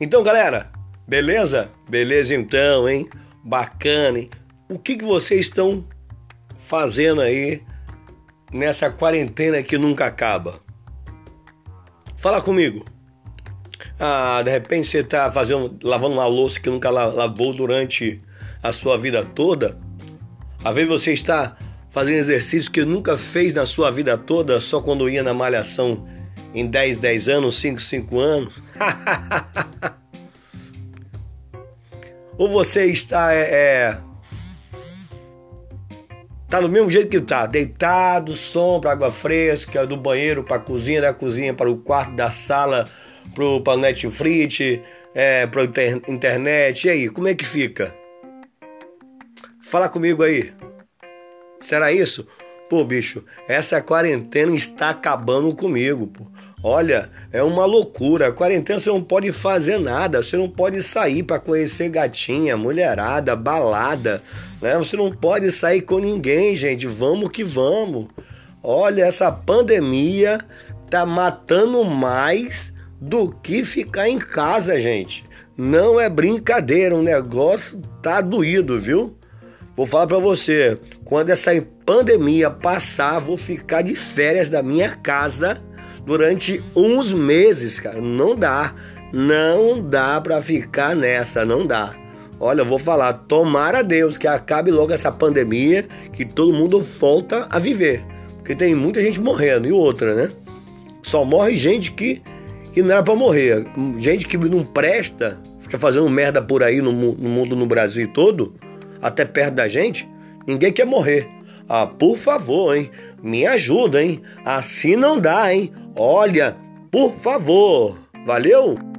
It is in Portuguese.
Então, galera, beleza? Beleza então, hein? Bacana, hein? O que, que vocês estão fazendo aí nessa quarentena que nunca acaba? Fala comigo. Ah, de repente você está fazendo, lavando uma louça que nunca lavou durante a sua vida toda. Às vezes você está fazendo exercício que nunca fez na sua vida toda, só quando ia na malhação em 10, 10 anos, 5, 5 anos. Ou você está é, é, tá do mesmo jeito que tá, deitado, sombra, água fresca, do banheiro para a cozinha, da cozinha para o quarto, da sala para o Netflix, é, para internet. E aí, como é que fica? Fala comigo aí. Será isso? Pô, bicho, essa quarentena está acabando comigo, pô. Olha, é uma loucura. Quarentena você não pode fazer nada, você não pode sair para conhecer gatinha, mulherada, balada, né? Você não pode sair com ninguém, gente. Vamos que vamos. Olha, essa pandemia tá matando mais do que ficar em casa, gente. Não é brincadeira, o negócio tá doído, viu? Vou falar para você, quando essa pandemia passar, vou ficar de férias da minha casa durante uns meses, cara. Não dá, não dá para ficar nessa, não dá. Olha, eu vou falar, tomara Deus que acabe logo essa pandemia, que todo mundo volta a viver. Porque tem muita gente morrendo e outra, né? Só morre gente que que não era para morrer. Gente que não presta, fica fazendo merda por aí no, no mundo, no Brasil todo, até perto da gente, ninguém quer morrer. Ah, por favor, hein? Me ajuda, hein? Assim não dá, hein? Olha, por favor. Valeu?